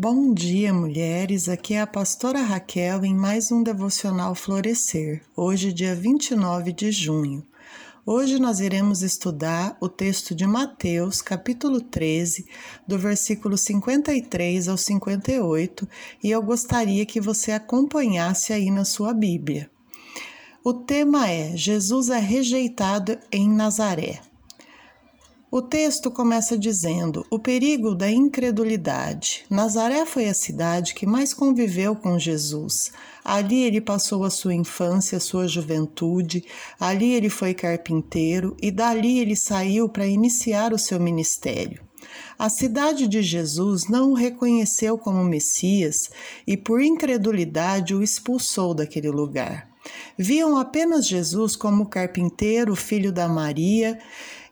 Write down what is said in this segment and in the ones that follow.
Bom dia, mulheres. Aqui é a pastora Raquel em mais um devocional Florescer. Hoje, dia 29 de junho. Hoje nós iremos estudar o texto de Mateus, capítulo 13, do versículo 53 ao 58, e eu gostaria que você acompanhasse aí na sua Bíblia. O tema é Jesus é rejeitado em Nazaré. O texto começa dizendo: o perigo da incredulidade. Nazaré foi a cidade que mais conviveu com Jesus. Ali ele passou a sua infância, a sua juventude, ali ele foi carpinteiro e dali ele saiu para iniciar o seu ministério. A cidade de Jesus não o reconheceu como Messias e, por incredulidade, o expulsou daquele lugar. Viam apenas Jesus como carpinteiro, filho da Maria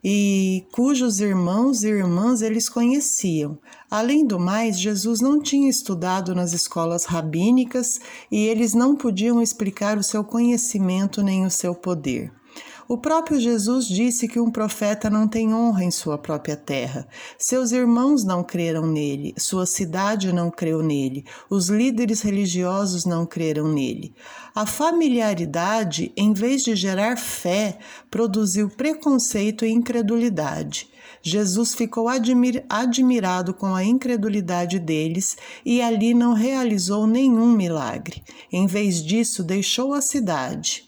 e cujos irmãos e irmãs eles conheciam. Além do mais, Jesus não tinha estudado nas escolas rabínicas e eles não podiam explicar o seu conhecimento nem o seu poder. O próprio Jesus disse que um profeta não tem honra em sua própria terra. Seus irmãos não creram nele, sua cidade não creu nele, os líderes religiosos não creram nele. A familiaridade, em vez de gerar fé, produziu preconceito e incredulidade. Jesus ficou admir admirado com a incredulidade deles e ali não realizou nenhum milagre. Em vez disso, deixou a cidade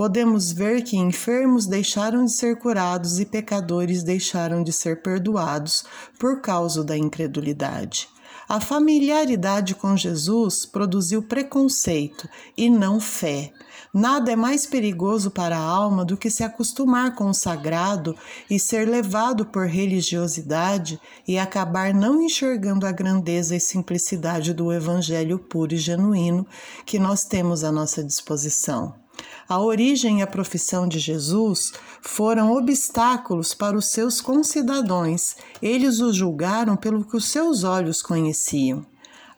podemos ver que enfermos deixaram de ser curados e pecadores deixaram de ser perdoados por causa da incredulidade. A familiaridade com Jesus produziu preconceito e não fé. Nada é mais perigoso para a alma do que se acostumar com o sagrado e ser levado por religiosidade e acabar não enxergando a grandeza e simplicidade do Evangelho puro e genuíno que nós temos à nossa disposição. A origem e a profissão de Jesus foram obstáculos para os seus concidadãos. Eles o julgaram pelo que os seus olhos conheciam.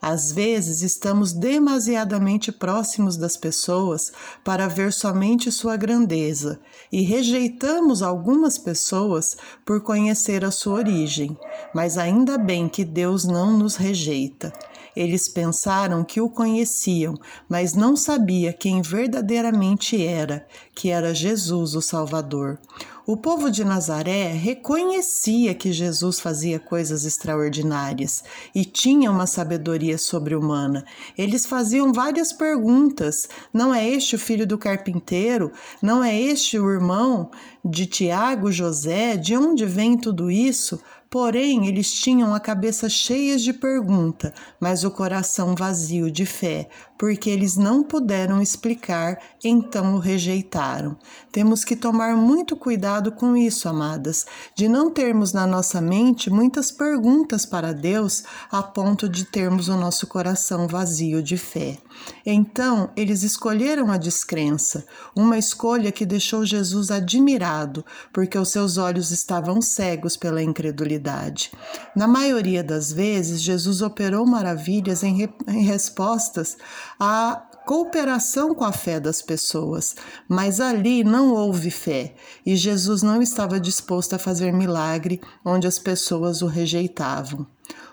Às vezes estamos demasiadamente próximos das pessoas para ver somente sua grandeza e rejeitamos algumas pessoas por conhecer a sua origem, mas ainda bem que Deus não nos rejeita. Eles pensaram que o conheciam, mas não sabia quem verdadeiramente era, que era Jesus, o Salvador. O povo de Nazaré reconhecia que Jesus fazia coisas extraordinárias e tinha uma sabedoria sobre-humana. Eles faziam várias perguntas: não é este o filho do carpinteiro? Não é este o irmão de Tiago, José? De onde vem tudo isso? Porém, eles tinham a cabeça cheia de pergunta, mas o coração vazio de fé, porque eles não puderam explicar, então o rejeitaram. Temos que tomar muito cuidado com isso, amadas, de não termos na nossa mente muitas perguntas para Deus a ponto de termos o nosso coração vazio de fé. Então, eles escolheram a descrença, uma escolha que deixou Jesus admirado, porque os seus olhos estavam cegos pela incredulidade. Na maioria das vezes, Jesus operou maravilhas em, re em respostas a cooperação com a fé das pessoas, mas ali não houve fé e Jesus não estava disposto a fazer milagre onde as pessoas o rejeitavam.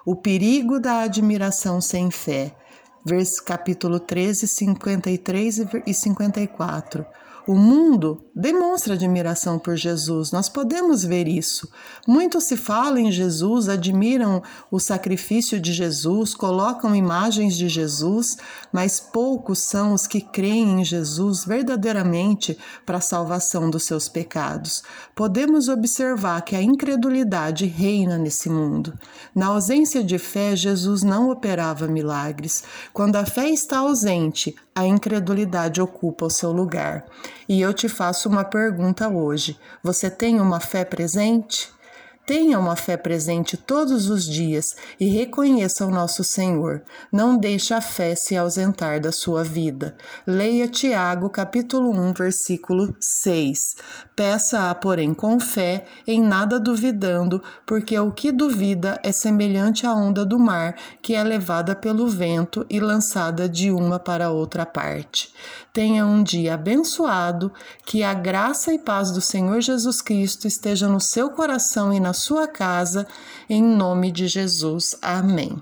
O perigo da admiração sem fé. Vers, capítulo 13, 53 e 54. O mundo demonstra admiração por Jesus, nós podemos ver isso. Muito se fala em Jesus, admiram o sacrifício de Jesus, colocam imagens de Jesus, mas poucos são os que creem em Jesus verdadeiramente para a salvação dos seus pecados. Podemos observar que a incredulidade reina nesse mundo. Na ausência de fé, Jesus não operava milagres. Quando a fé está ausente, a incredulidade ocupa o seu lugar. E eu te faço uma pergunta hoje: você tem uma fé presente? Tenha uma fé presente todos os dias e reconheça o nosso Senhor. Não deixe a fé se ausentar da sua vida. Leia Tiago, capítulo 1, versículo 6. Peça-a, porém, com fé, em nada duvidando, porque o que duvida é semelhante à onda do mar, que é levada pelo vento e lançada de uma para outra parte. Tenha um dia abençoado, que a graça e paz do Senhor Jesus Cristo esteja no seu coração e na sua casa, em nome de Jesus. Amém.